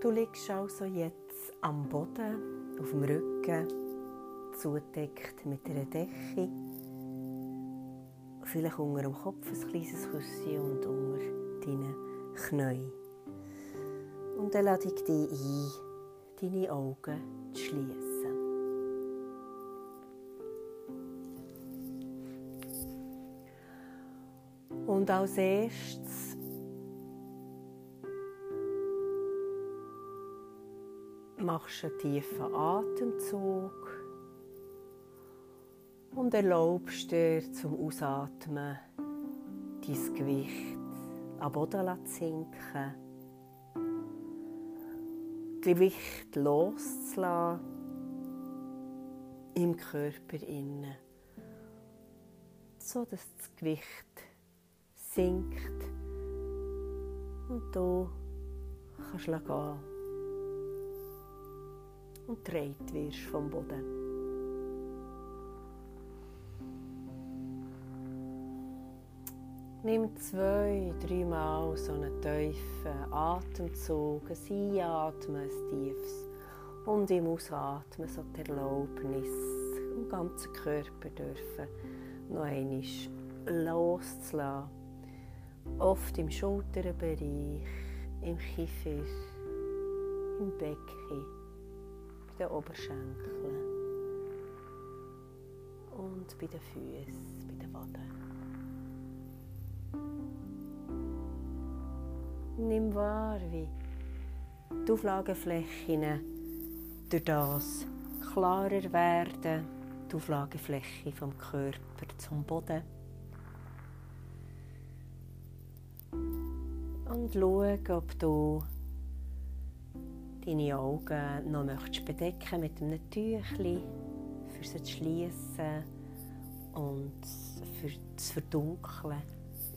Du liegst also jetzt am Boden, auf dem Rücken, zudeckt mit einer Decke. Vielleicht unter dem Kopf ein kleines Küsschen und unter deinen Knien. Und dann lade ich dich ein, deine Augen zu schließen. Und als erstes machst einen tiefen Atemzug und erlaubst dir zum Ausatmen dein Gewicht am Boden zu sinken, Gewicht loszulassen im Körper innen, so dass das Gewicht sinkt und du kannst gehen und dreht wirst vom Boden. Nimm zwei, dreimal so einen tiefen Atemzug, ein Einatmen, ein tiefes und im Ausatmen so die Erlaubnis im ganzen Körper dürfen noch einmal loszulassen. Oft im Schulterbereich, im Kiefer, im Becken den Oberschenkeln und bei den Füßen, bei den Waden. Nimm wahr, wie die Auflageflächen durch das klarer werden, die Auflagefläche vom Körper zum Boden. Und schau, ob du deine Augen noch möchtest bedecken mit einem Tüchli, für sie zu schließen und für das Verdunkeln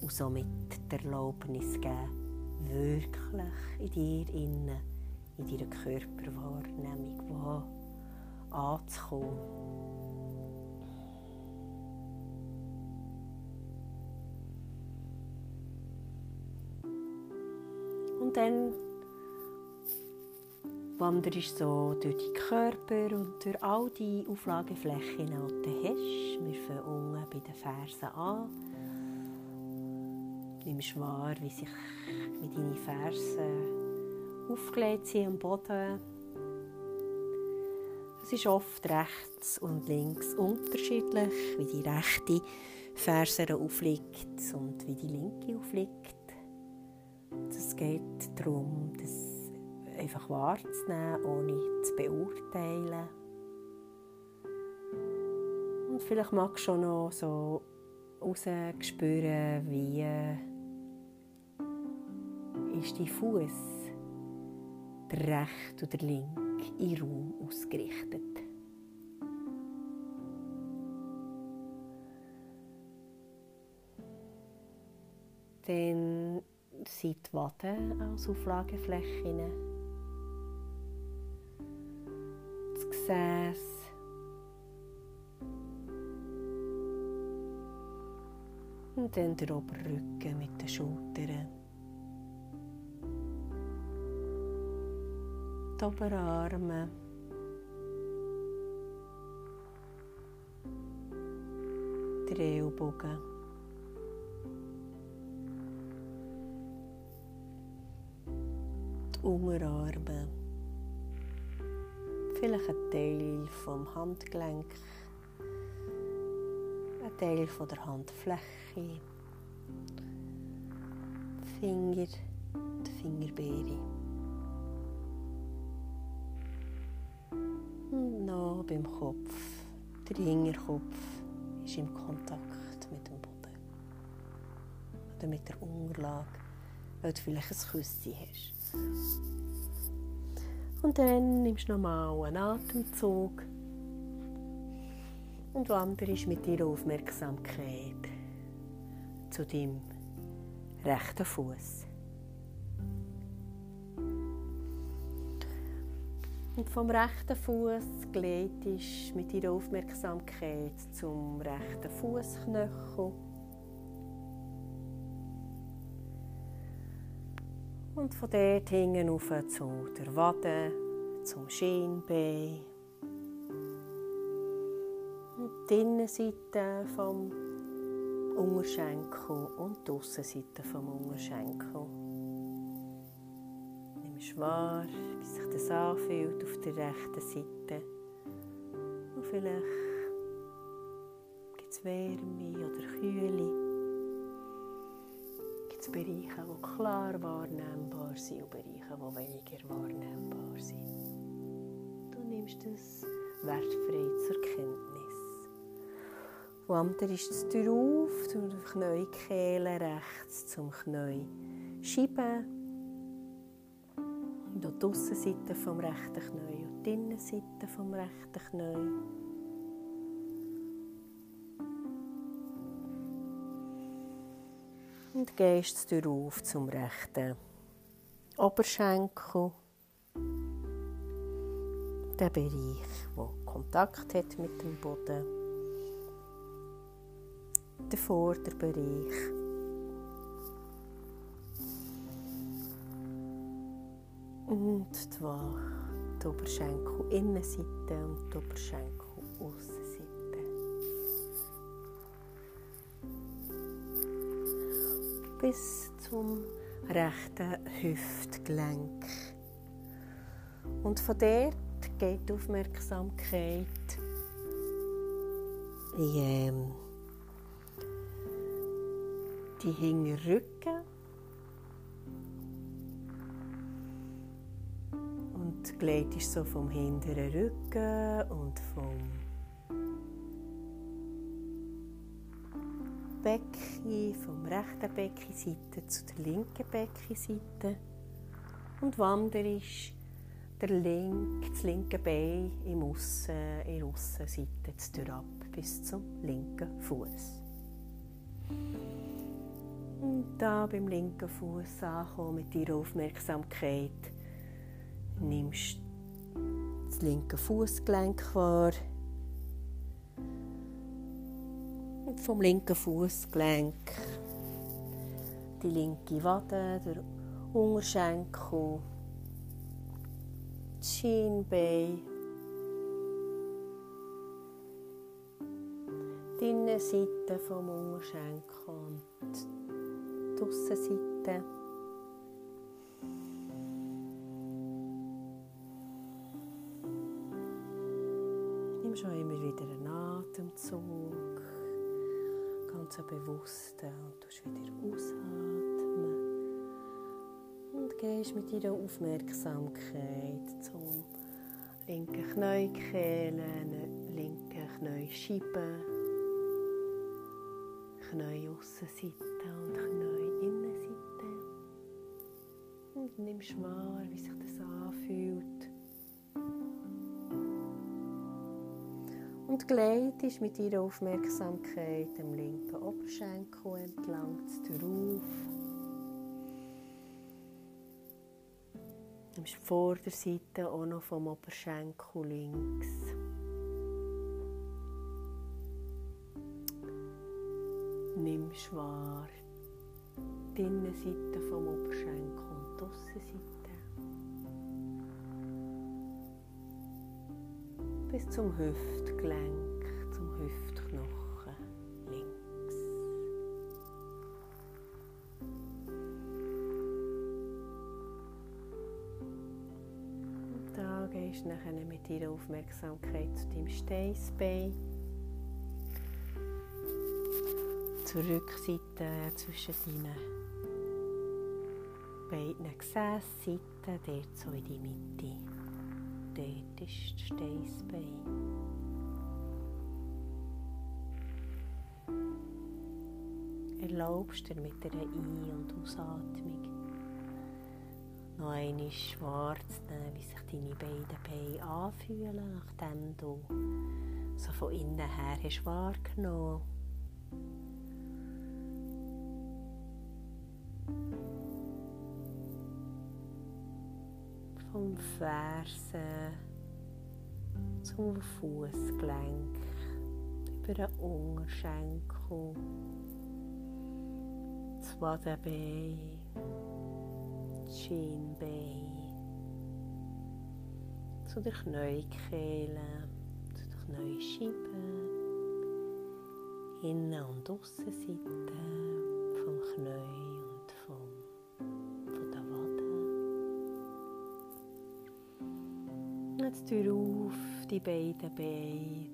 und somit die Erlaubnis geben, wirklich in dir innen, in deiner Körperwahrnehmung anzukommen. Und dann wanderst so durch deinen Körper und durch all die Auflageflächen, die du hast. Wir fangen unten bei den Fersen an. Nimmst wahr, wie sich wie deine Fersen aufgelegt sind am Boden. Es ist oft rechts und links unterschiedlich, wie die rechte Ferse aufliegt und wie die linke aufliegt. Es geht darum, dass einfach wahrzunehmen, ohne zu beurteilen. Und vielleicht magst du schon noch so rausspüren, wie ist dein Fuß, der rechte oder linke, in Raum ausgerichtet. Dann sind die Waden als Auflageflächen Gesäß. Und dann der Oberrücken mit den Schultern. Die Oberarme. Die Ellbogen. Die Unterarme vielleicht ein Teil vom Handgelenk, ein Teil von der Handfläche, Finger, die Fingerbeere. Und noch beim Kopf. Der Hinterkopf ist im Kontakt mit dem Boden. Oder mit der Unterlage, weil du vielleicht ein Küsschen hast. Und dann nimmst du nochmal einen Atemzug und wanderst mit deiner Aufmerksamkeit zu deinem rechten Fuß. Und vom rechten Fuß gleitest mit deiner Aufmerksamkeit zum rechten Fußknöchel. Und von dort hinten rauf zu der Wade, zum Schienbein. Und die Innenseite vom Unterschenkel und die Aussenseite vom Unterschenkel. Nimm wahr, wie sich das anfühlt auf der rechten Seite. Und vielleicht gibt es Wärme oder Kühle. Es Bereiche, die klar wahrnehmbar sind und Bereiche, die weniger wahrnehmbar sind. Du nimmst das wertfrei zur Kenntnis. Wander ist das Tür auf, zum Kniekehle rechts zum Knie schieben. Und die Aussenseite vom rechten Knie und die Innenseite vom rechten Knie. Und gehst du auf zum rechten Oberschenkel. Der Bereich, der Kontakt hat mit dem Boden. Der Vorderbereich. Und die Oberschenkel Innenseite und die Oberschenkel Aussenseite. Bis zum rechten Hüftgelenk. Und von dort geht die Aufmerksamkeit in ähm, die Hinterrücken und gleitest so vom hinteren Rücken und vom Becken, vom rechten Beckenseite zu der linken Beckenseite und wanderst der link, das linke Bein im Aussen, in der Aussenseite ab bis zum linken Fuß. Und da beim linken Fuß ankommen mit deiner Aufmerksamkeit nimmst das linke Fußgelenk wahr und vom linken Fußgelenk. Die linke Wade, der Unterschenkel, das Schienbein, die Innenseite vom Unterschenkel und die Aussenseite. Nimm schon immer wieder einen Atemzug ganz bewusst und du wieder ausatmen. Und gehst mit deiner Aufmerksamkeit zum linken Kniekehlen, linken Kniescheiben, Knieaussenseite und Knieinnenseite und nimmst wahr, wie sich das und gleitest mit ihrer Aufmerksamkeit dem linken Oberschenkel entlang drauf. Nimmst die Vorderseite auch noch vom Oberschenkel links. Nimmst wahr die Innenseite vom Oberschenkel und die Aussenseite. Bis zum Hüftgelenk, zum Hüftknochen links. Und da gehst du nachher mit deiner Aufmerksamkeit zu deinem Steißbein. Zur Rückseite zwischen deinen beiden Gesäßseiten, dort so in die Mitte dort ist Steißbein. Erlaubst dir mit der Ein- und Ausatmung noch einmal wahrzunehmen, wie sich deine beiden Beine anfühlen, nachdem du so von innen her hast wahrgenommen Fersen zum Fußgelenk, über den Unterschenkel, das Wadenbein, Schienbein, zu der Kniekehle, zu der Kniescheibe, Innen- und Aussenseite vom Knie Tue auf die beiden Beine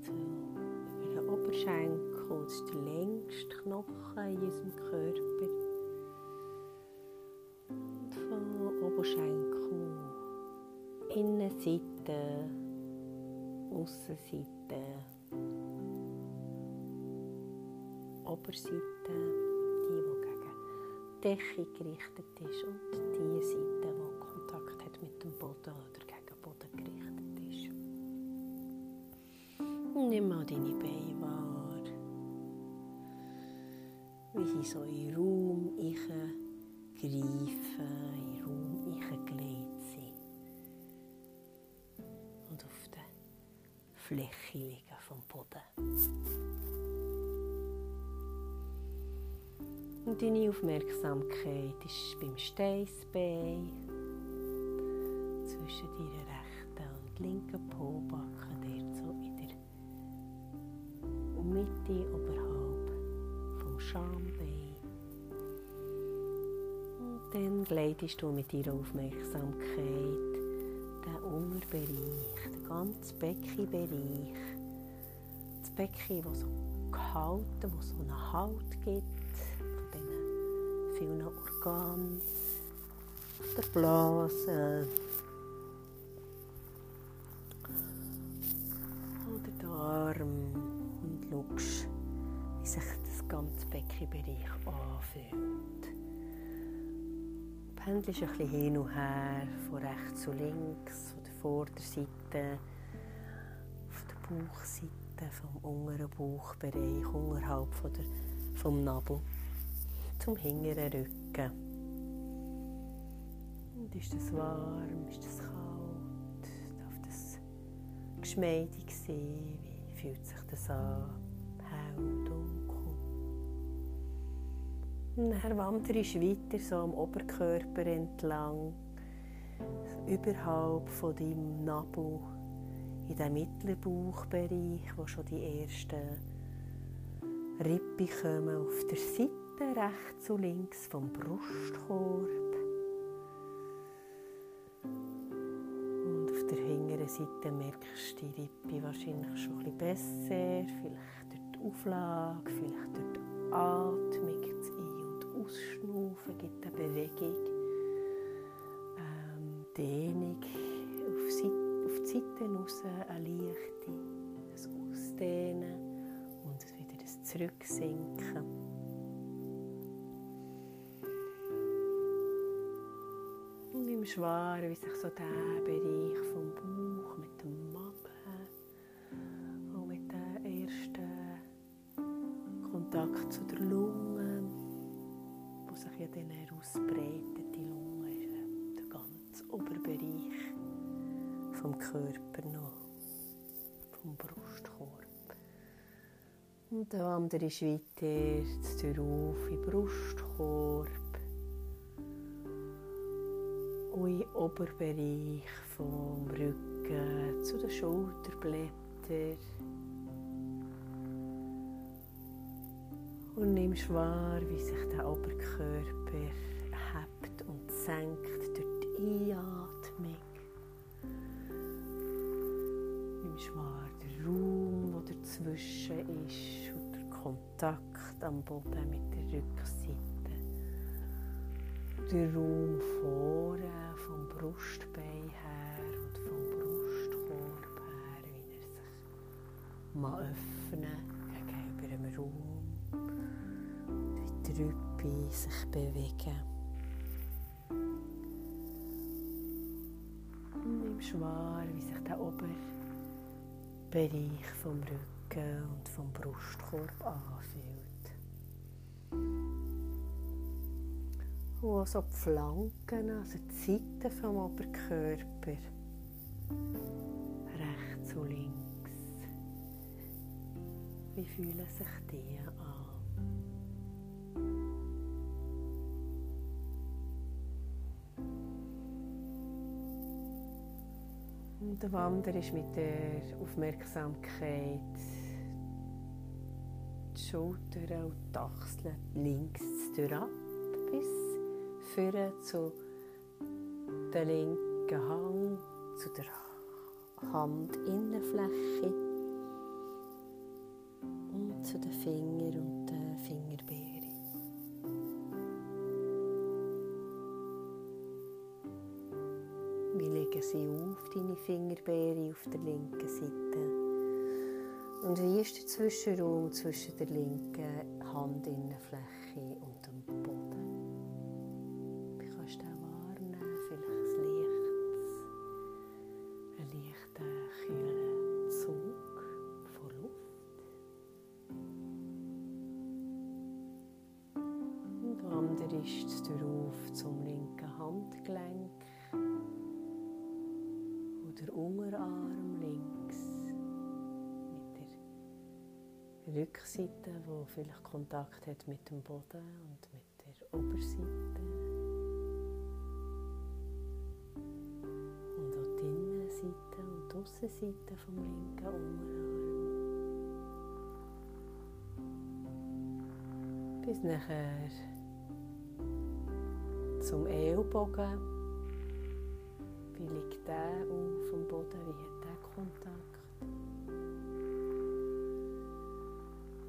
über den Oberschenkel, das ist der längste Knochen in unserem Körper. Und von Oberschenkel, Innenseite, Aussenseite, Oberseite, die, die gegen die Decke gerichtet ist und die Seite, die Kontakt hat mit dem Boden Deine Beine wahr, wie sie so in Raum greifen, in Raum gelegt sind. Und auf der Fläche liegen vom Boden. Und deine Aufmerksamkeit ist beim Steißbein zwischen deiner rechten und linken Pobacken, Schambein. Und dann gleitest du mit deiner Aufmerksamkeit den Unterbereich, den ganzen Beckenbereich, das Becken, das so gehalten, wo so einen Halt gibt vielen Organen, der Blase Pendelst ein bisschen hin und her, von rechts zu links, von der Vorderseite, auf der Bauchseite, vom unteren Bauchbereich, unterhalb von der, vom Nabel zum hinteren Rücken. Und ist das warm? Ist das kalt? Darf das geschmeidig sein? Wie fühlt sich das an? Dann wanderst du weiter so am Oberkörper entlang, überhalb von deinem Nabel, in den mittleren Bauchbereich, wo schon die ersten Rippen kommen auf der Seite rechts und links vom Brustkorb. Und auf der hinteren Seite merkst du die Rippe wahrscheinlich schon ein bisschen besser. Vielleicht durch die Auflage, vielleicht durch die Atmung, Ausschnaufen gibt eine Bewegung. Ähm, Dehnung auf, auf die Seite raus, eine leichte, ein Ausdehnen und wieder ein Zurücksinken. nimmst wahr, wie sich so der Bereich vom Bauch mit dem Magen und mit dem ersten Kontakt zu der Lunge, ja dann ausbreitet. Die Lunge ist der ganze Oberbereich vom Körper noch, vom Brustkorb. Und der andere ist weiter, die Tür auf in den Brustkorb und Oberbereich vom Rücken zu den Schulterblättern. Und nimmst wahr, wie sich der Oberkörper hebt und senkt durch die Einatmung. Nimmst wahr den Raum, der dazwischen ist und der Kontakt am Boden mit der Rückseite. Der Raum vorne vom Brustbein her und vom Brustkorb her, wie er sich mal öffnen gegenüber dem Raum Rüppe sich bewegen. Und nimmst wahr, wie sich der Oberbereich vom Rücken und vom Brustkorb anfühlt. wo so die Flanken, also die Seiten vom Oberkörper, rechts und links, wie fühlen sich die an? Und der Wander ist mit der Aufmerksamkeit die Schultern und die Achseln links ab bis führen zu der linken Hang, zu der Handinnenfläche und zu den Fingern und den Fingerbeeren. Legen sie auf, deine Fingerbeere auf der linken Seite? Und wie ist der Zwischenraum zwischen der linken Handinnenfläche und dem Boden? Rückseite, wo vielleicht Kontakt hat mit dem Boden und mit der Oberseite. Und auch die Innenseite und die Aussenseite vom linken Unterarm. Bis nachher zum Ellbogen. Wie liegt der auf dem Boden? Wie hat der Kontakt?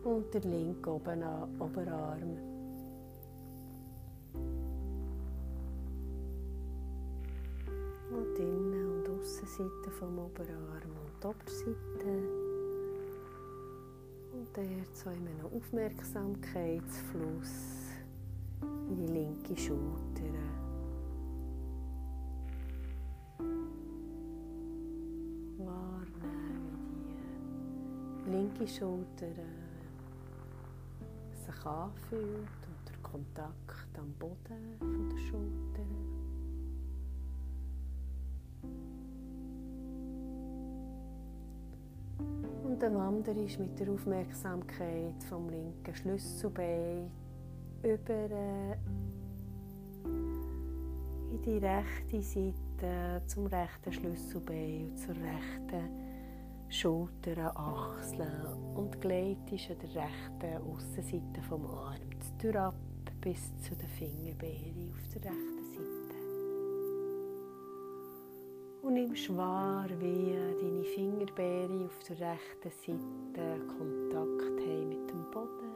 Und der linke Oberarm. Und Innen- und Aussenseite vom Oberarm und die Oberseite. Und der so in einem Aufmerksamkeitsfluss in die linke Schulter. Wahrnehmen, wie die linke Schulter sich anfühlt und der Kontakt am Boden von der Schulter. Und der Wander ist mit der Aufmerksamkeit vom linken Schlüsselbein über äh, in die rechte Seite zum rechten Schlüsselbein und zur rechten Schultern, Achseln und gleitest an der rechten Aussenseite vom Arm ab bis zu den Fingerbeeren auf der rechten Seite. Und nimmst wahr, wie deine Fingerbeere auf der rechten Seite Kontakt haben mit dem Boden.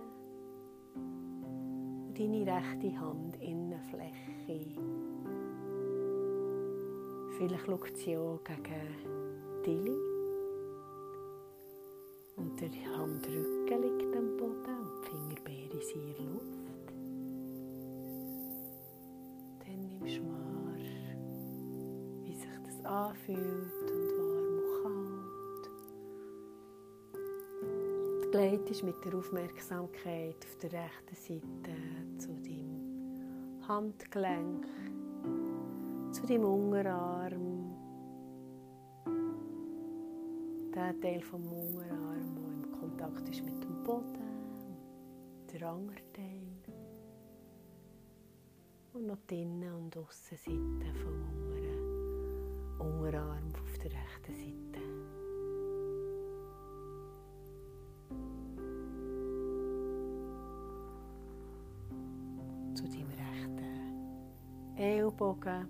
Und deine rechte Hand Innenfläche. Vielleicht schaut sie auch gegen die und der Handrücken liegt am Boden und die Fingerbeere sind in der Luft. Dann nimmst du wahr, wie sich das anfühlt und warm und kalt. Du gleitest mit der Aufmerksamkeit auf der rechten Seite zu deinem Handgelenk, zu deinem Unterarm, der Teil vom Unterarm, der im Kontakt ist mit dem Boden, der andere Teil und noch die Innen- und Aussenseite vom unteren Unterarm auf der rechten Seite. Zu deinem rechten Ellbogen.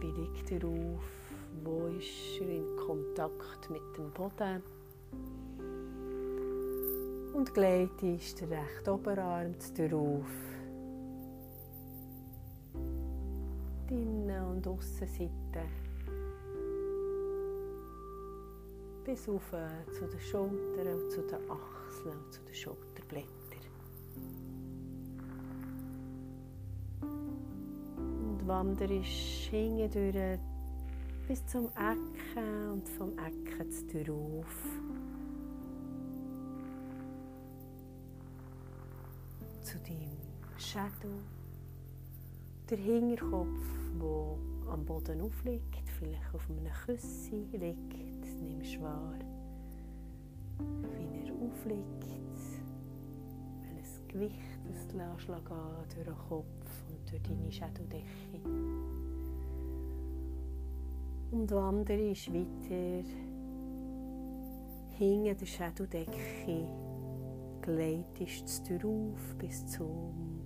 Wie liegt er auf? Wo ist er in Kontakt mit dem Boden. Und gleitest den rechten Oberarm darauf. Die Innen- und Aussenseite. Bis auf zu den Schultern und zu den Achseln und zu den Schulterblättern. Und wanderst hinten durch bis zum Ecken und vom Ecken zu drauf. Zu deinem Shadow. Der Hinterkopf, der am Boden aufliegt, vielleicht auf einem Küssi liegt, nimmst wahr, wie er aufliegt, welches Gewicht lässt durch den Kopf und durch deine Shadowdecke. Und wanderst weiter hinter der Schädeldecke, gleitest du auf bis zum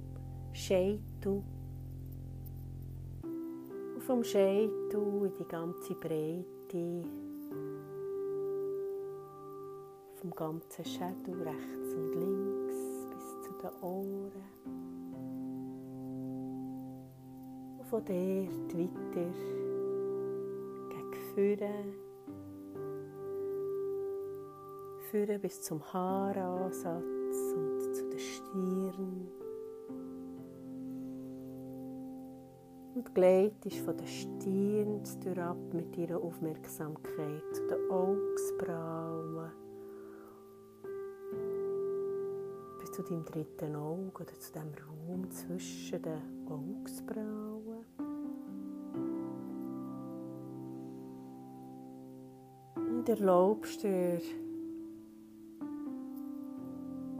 Scheitel. Und vom Scheitel in die ganze Breite vom ganzen Schädel rechts und links bis zu den Ohren. Und von dort weiter vorne. Vorne bis zum Haaransatz und zu der Stirn. Und gleitest von der Stirn ab mit ihrer Aufmerksamkeit zu den Augsbrauen zu deinem dritten Auge oder zu dem Raum zwischen den Augsbrauen. Und erlaubst dir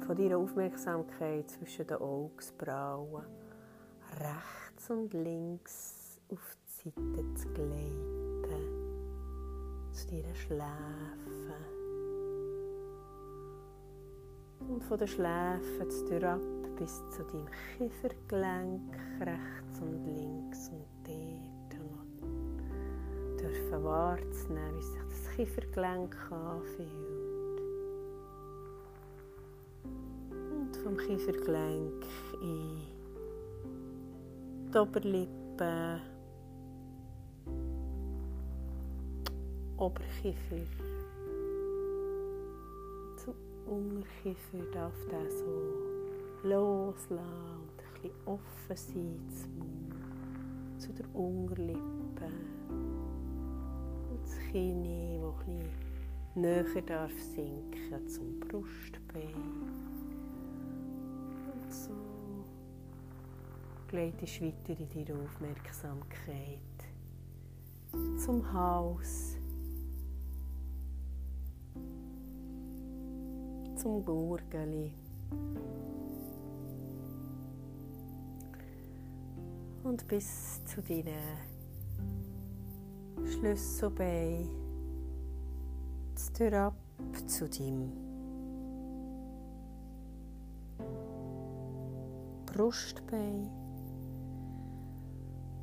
von deiner Aufmerksamkeit zwischen den Augsbrauen rechts und links auf die Seite zu gleiten, zu deinen Schläfen und von den Schläfen zu ab bis zu deinem Kiefergelenk rechts und links und dort noch dürfen wahrzunehmen, wie sich das Kiefergelenk anfühlt. Und vom Kiefergelenk in die Oberlippe, Oberkiefer Unterkiefer darf der so loslassen und ein bisschen offen sein zum Mund, zu der Unterlippe Kinn, das ein näher darf sinken zum Brustbein. Und so. Gleitest weiter in deine Aufmerksamkeit. Zum Haus zum Gurgeli. Und bis zu deinen Schlüsselbein, ab zu deinem Brustbein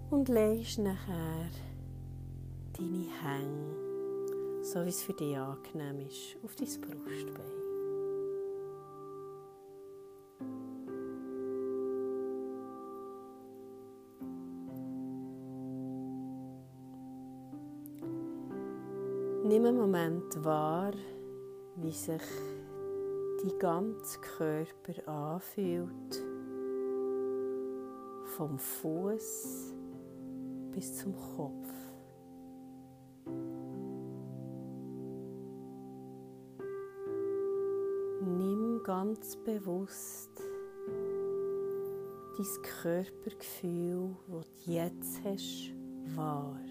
und legst nachher deine Hänge, so wie es für dich angenehm ist, auf dein Brustbein. Nimm einen Moment wahr, wie sich die ganze Körper anfühlt, vom Fuß bis zum Kopf. Nimm ganz bewusst dein Körpergefühl, das du jetzt hast, wahr.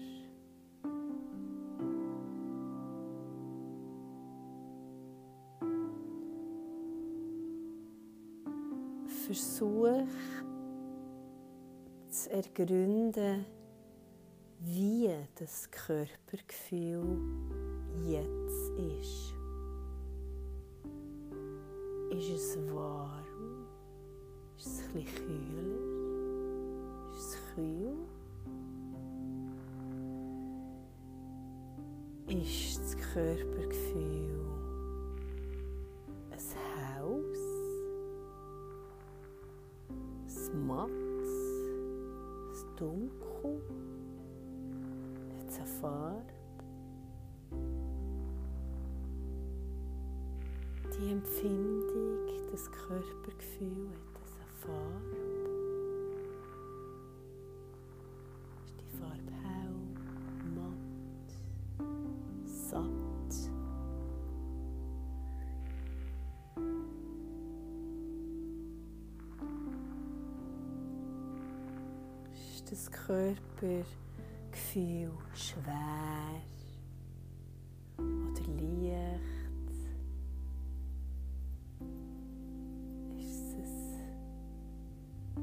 Versuch zu ergründen, wie das Körpergefühl jetzt ist. Ist es warm? Ist es bisschen kühler? Ist es kühl? Ist das Körpergefühl dunkel, hat eine Farbe. Die Empfindung, das Körpergefühl hat eine Farbe. Das Körpergefühl schwer oder leicht? Ist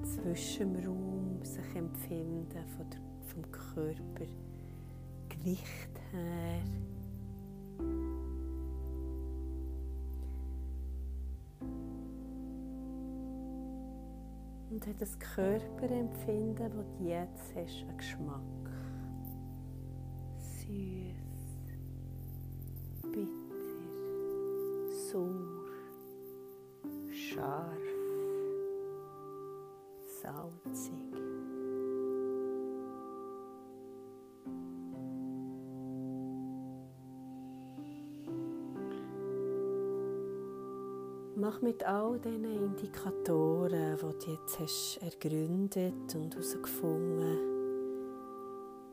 es zwischen dem Raum sich empfinden von der, vom Körper Gewicht her. Und hat das Körperempfinden, das du jetzt hast, einen Geschmack. Süß, bitter, sauer, scharf, salzig. Mach mit all diesen Indikatoren, die du jetzt hast ergründet und herausgefunden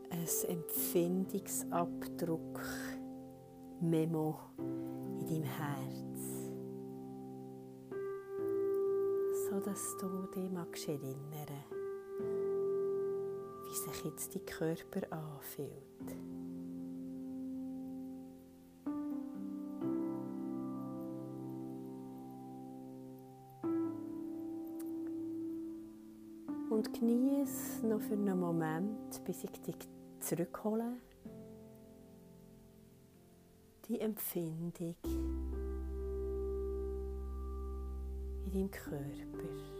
ein Empfindungsabdruck-Memo in deinem Herz. So dass du dich magst erinnern wie sich jetzt dein Körper anfühlt. Genieße noch für einen Moment, bis ich dich zurückhole. Die Empfindung in deinem Körper.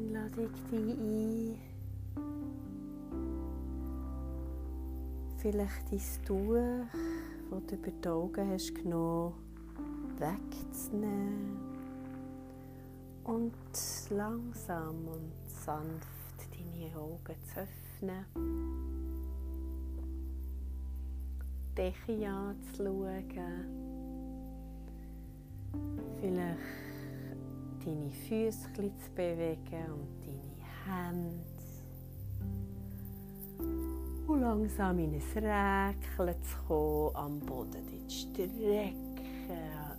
Dann lade ich dich ein, vielleicht dein Tuch, das du über die Augen hast genommen, wegzunehmen und langsam und sanft deine Augen zu öffnen. Decke anzuschauen. Vielleicht deine Füße zu bewegen und deine Hände. Und langsam in ein Räkeln zu kommen, am Boden dich strecken.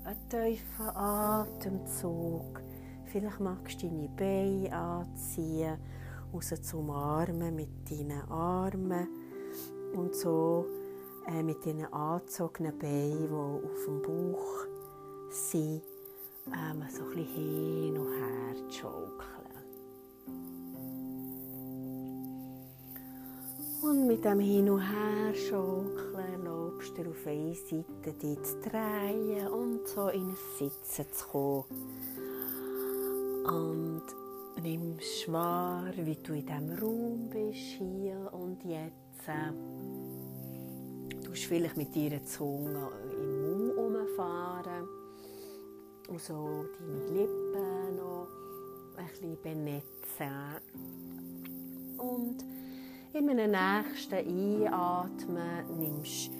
Ein tiefer Atemzug. Vielleicht magst du deine Beine anziehen, raus zum Armen mit deinen Armen und so äh, mit deinen angezogenen Beinen, die auf dem Bauch sind, ähm, so ein bisschen hin und her schaukeln. Und mit dem Hin und Her schaukeln lobst du auf eine Seite die zu drehen und so in ein Sitzen zu kommen. Und nimmst wahr, wie du in diesem Raum bist, hier und jetzt. Du tust vielleicht mit deiner Zunge im Mund umfahren und so deine Lippen noch ein bisschen benetzen. Und in einem nächsten Einatmen nimmst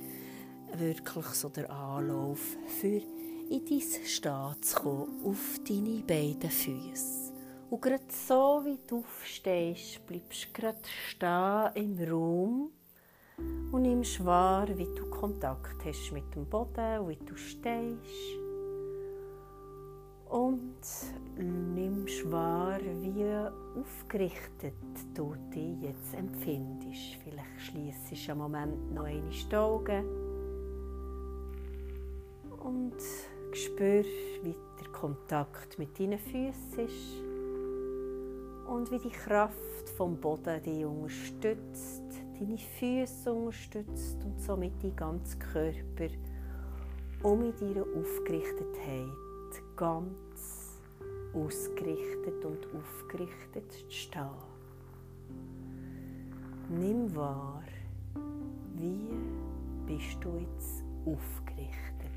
du wirklich so den Anlauf für in dein Stehen zu kommen, auf deine beiden Füße. Und gerade so wie du aufstehst, bleibst du gerade stehen im Raum und nimmst wahr, wie du Kontakt hast mit dem Boden, wie du stehst und nimmst wahr, wie aufgerichtet du dich jetzt empfindest. Vielleicht schließt du einen Moment noch eine die Augen und spür, wie der Kontakt mit deinen Füßen ist und wie die Kraft vom Boden dich unterstützt, deine Füße unterstützt und somit deinen ganzen Körper um in deiner Aufgerichtetheit ganz ausgerichtet und aufgerichtet zu stehen. Nimm wahr, wie bist du jetzt aufgerichtet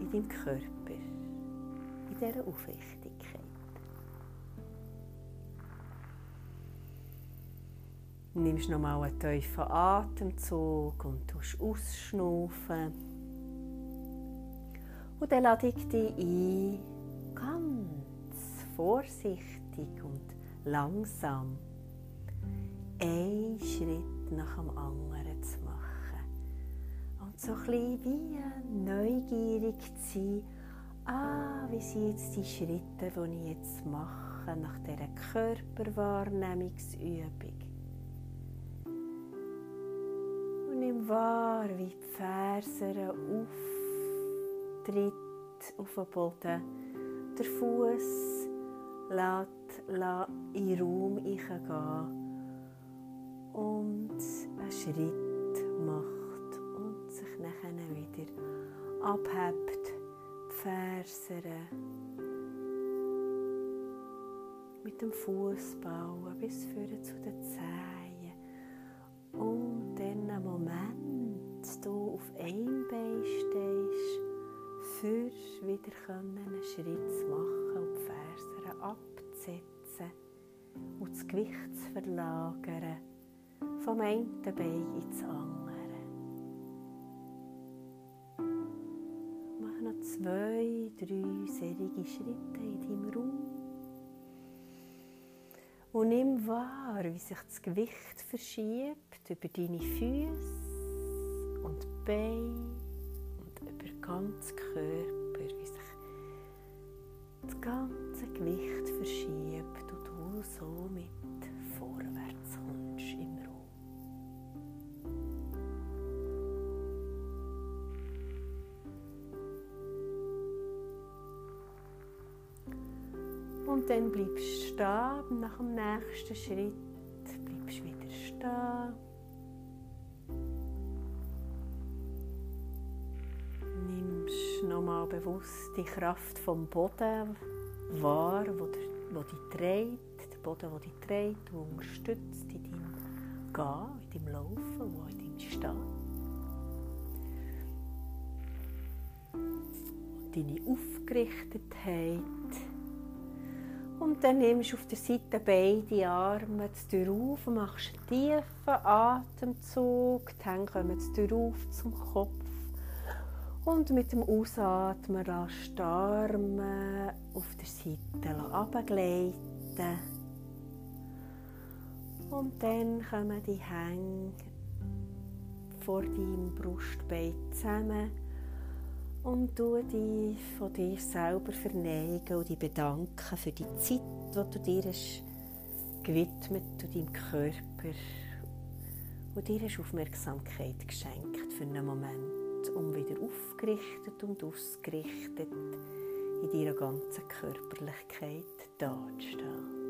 in deinem Körper, in dieser Aufrichtigkeit. Nimmst nochmal einen tiefen Atemzug und ausschnaufen. Und dann lade ich dich ein, ganz vorsichtig und langsam einen Schritt nach dem anderen zu machen. Und so ein wie neugierig zu sein, ah, wie sind jetzt die Schritte, die ich jetzt mache, nach dieser Körperwahrnehmungsübung. Und nimm wahr, wie die Fersen auftritt auf den Boden. Der Fuß lässt, lässt in den Raum gehen und einen Schritt macht und sich nachher wieder abhebt, Fersen mit dem Fuß bauen bis vorne zu den Zehen und dann einen Moment du auf ein Bein stehst, für wieder einen Schritt zu machen und die Fersen abzusetzen und das Gewicht zu verlagern vom einen Bein ins andere. Mach noch zwei, drei selige Schritte in deinem Raum. Und nimm wahr, wie sich das Gewicht verschiebt über deine Füße und Beine ganzen Körper, wie sich das ganze Gewicht verschiebt und du somit vorwärts kommst im Raum. Und dann bleibst du stehen. Nach dem nächsten Schritt bewusst die Kraft vom Boden wahr, wo, der, wo dich trägt. Der Boden, der dich trägt, der unterstützt in deinem Gehen, in deinem Laufen, wo in deinem Stehen. Deine Aufgerichtetheit und dann nimmst du auf der Seite beide Arme zu auf und machst einen tiefen Atemzug. Die Hände kommen zu auf zum Kopf. Und mit dem Ausatmen du die Arme auf der Seite runtergleiten. Und dann kommen die Hände vor deinem Brustbein zusammen und du dich von dir selber verneigen und dich bedanken für die Zeit, die du dir hast gewidmet zu deinem Körper und dir hast Aufmerksamkeit geschenkt für einen Moment, um wieder aufgerichtet und ausgerichtet in deiner ganzen Körperlichkeit dazustehen.